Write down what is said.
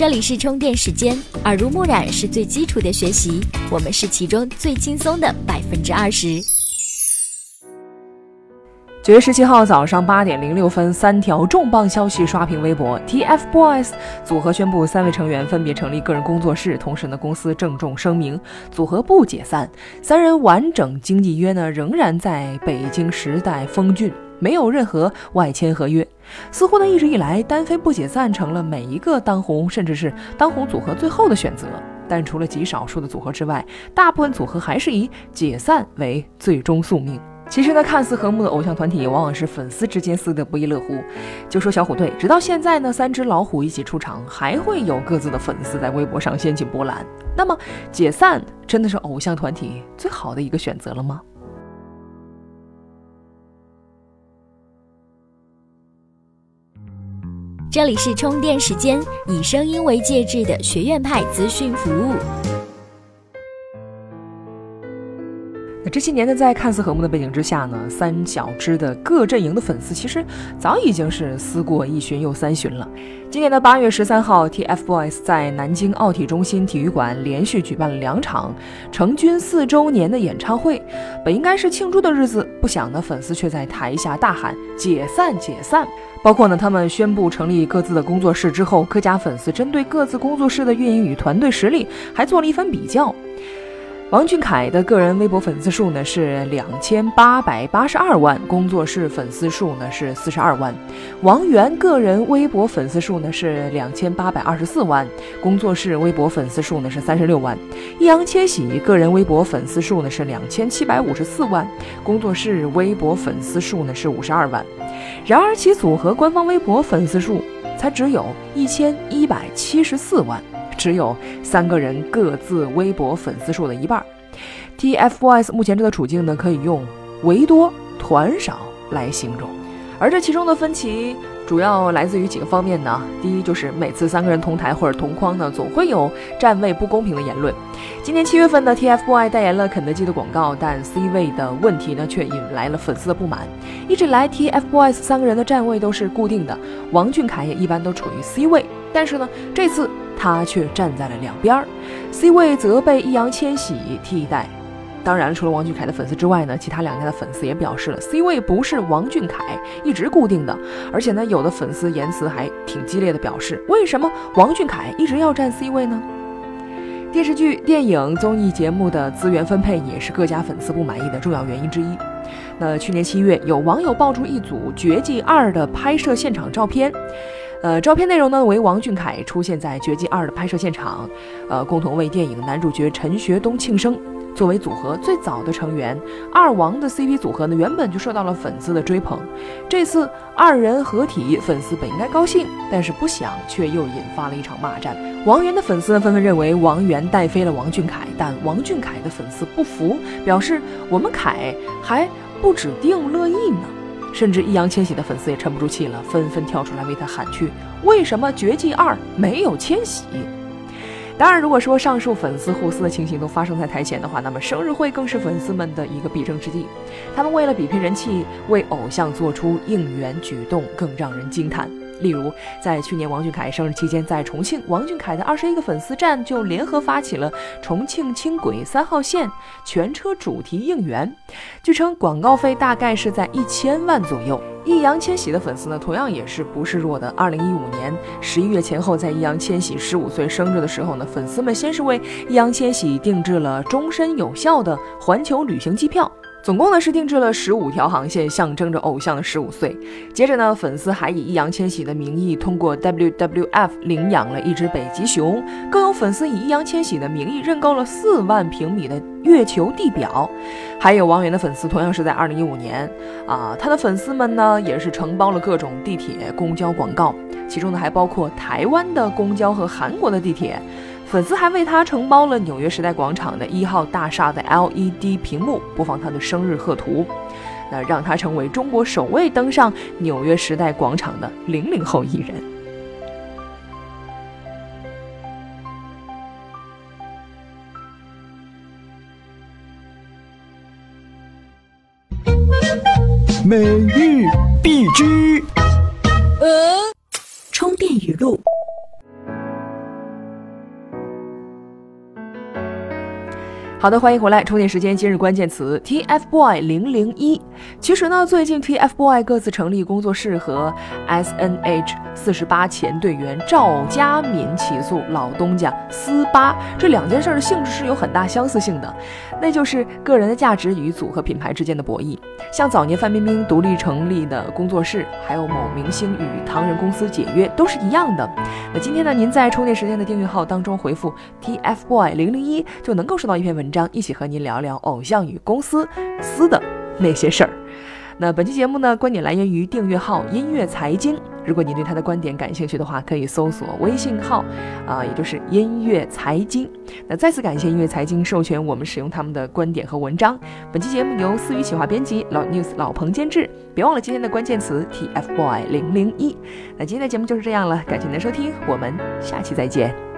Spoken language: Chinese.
这里是充电时间，耳濡目染是最基础的学习，我们是其中最轻松的百分之二十。九月十七号早上八点零六分，三条重磅消息刷屏微博：TFBOYS 组合宣布三位成员分别成立个人工作室，同时呢，公司郑重声明组合不解散，三人完整经纪约呢仍然在北京时代峰峻。没有任何外签合约，似乎呢一直以来单飞不解散成了每一个当红甚至是当红组合最后的选择。但除了极少数的组合之外，大部分组合还是以解散为最终宿命。其实呢，看似和睦的偶像团体，往往是粉丝之间撕得不亦乐乎。就说小虎队，直到现在呢，三只老虎一起出场，还会有各自的粉丝在微博上掀起波澜。那么，解散真的是偶像团体最好的一个选择了吗？这里是充电时间，以声音为介质的学院派资讯服务。这些年呢，在看似和睦的背景之下呢，三小只的各阵营的粉丝其实早已经是思过一巡又三巡了。今年的八月十三号，TFBOYS 在南京奥体中心体育馆连续举办了两场成军四周年的演唱会。本应该是庆祝的日子，不想呢，粉丝却在台下大喊“解散，解散”。包括呢，他们宣布成立各自的工作室之后，各家粉丝针对各自工作室的运营与团队实力，还做了一番比较。王俊凯的个人微博粉丝数呢是两千八百八十二万，工作室粉丝数呢是四十二万。王源个人微博粉丝数呢是两千八百二十四万，工作室微博粉丝数呢是三十六万。易烊千玺个人微博粉丝数呢是两千七百五十四万，工作室微博粉丝数呢是五十二万。然而其组合官方微博粉丝数才只有一千一百七十四万。只有三个人各自微博粉丝数的一半。TFBOYS 目前这个处境呢，可以用“围多团少”来形容。而这其中的分歧主要来自于几个方面呢？第一，就是每次三个人同台或者同框呢，总会有站位不公平的言论。今年七月份呢，TFBOYS 代言了肯德基的广告，但 C 位的问题呢，却引来了粉丝的不满。一直以来，TFBOYS 三个人的站位都是固定的，王俊凯也一般都处于 C 位，但是呢，这次。他却站在了两边儿，C 位则被易烊千玺替代。当然，除了王俊凯的粉丝之外呢，其他两家的粉丝也表示了 C 位不是王俊凯一直固定的。而且呢，有的粉丝言辞还挺激烈的，表示为什么王俊凯一直要占 C 位呢？电视剧、电影、综艺节目的资源分配也是各家粉丝不满意的重要原因之一。那去年七月，有网友爆出一组《绝技二》的拍摄现场照片。呃，照片内容呢为王俊凯出现在《绝技二》的拍摄现场，呃，共同为电影男主角陈学冬庆生。作为组合最早的成员，二王的 CP 组合呢原本就受到了粉丝的追捧。这次二人合体，粉丝本应该高兴，但是不想却又引发了一场骂战。王源的粉丝呢纷纷认为王源带飞了王俊凯，但王俊凯的粉丝不服，表示我们凯还不指定乐意呢。甚至易烊千玺的粉丝也沉不住气了，纷纷跳出来为他喊去：“为什么《绝技二》没有千玺？”当然，如果说上述粉丝互撕的情形都发生在台前的话，那么生日会更是粉丝们的一个必争之地。他们为了比拼人气，为偶像做出应援举动，更让人惊叹。例如，在去年王俊凯生日期间，在重庆，王俊凯的二十一个粉丝站就联合发起了重庆轻轨三号线全车主题应援。据称，广告费大概是在一千万左右。易烊千玺的粉丝呢，同样也是不示弱的。二零一五年十一月前后，在易烊千玺十五岁生日的时候呢，粉丝们先是为易烊千玺定制了终身有效的环球旅行机票。总共呢是定制了十五条航线，象征着偶像的十五岁。接着呢，粉丝还以易烊千玺的名义通过 WWF 领养了一只北极熊，更有粉丝以易烊千玺的名义认购了四万平米的月球地表。还有王源的粉丝，同样是在二零一五年啊，他的粉丝们呢也是承包了各种地铁、公交广告，其中呢还包括台湾的公交和韩国的地铁。粉丝还为他承包了纽约时代广场的一号大厦的 LED 屏幕，播放他的生日贺图，那让他成为中国首位登上纽约时代广场的零零后艺人。每日必知，充电语录。好的，欢迎回来。充电时间，今日关键词 TFBOY 零零一。其实呢，最近 TFBOY 各自成立工作室和 SNH 四十八前队员赵佳敏起诉老东家斯巴，这两件事的性质是有很大相似性的，那就是个人的价值与组合品牌之间的博弈。像早年范冰冰独立成立的工作室，还有某明星与唐人公司解约，都是一样的。那今天呢，您在充电时间的订阅号当中回复 TFBOY 零零一，就能够收到一篇文。章一起和您聊聊偶像与公司私的那些事儿。那本期节目呢，观点来源于订阅号音乐财经。如果你对他的观点感兴趣的话，可以搜索微信号啊，也就是音乐财经。那再次感谢音乐财经授权我们使用他们的观点和文章。本期节目由思雨企划编辑，老 news 老彭监制。别忘了今天的关键词 TFBOY 零零一。那今天的节目就是这样了，感谢您的收听，我们下期再见。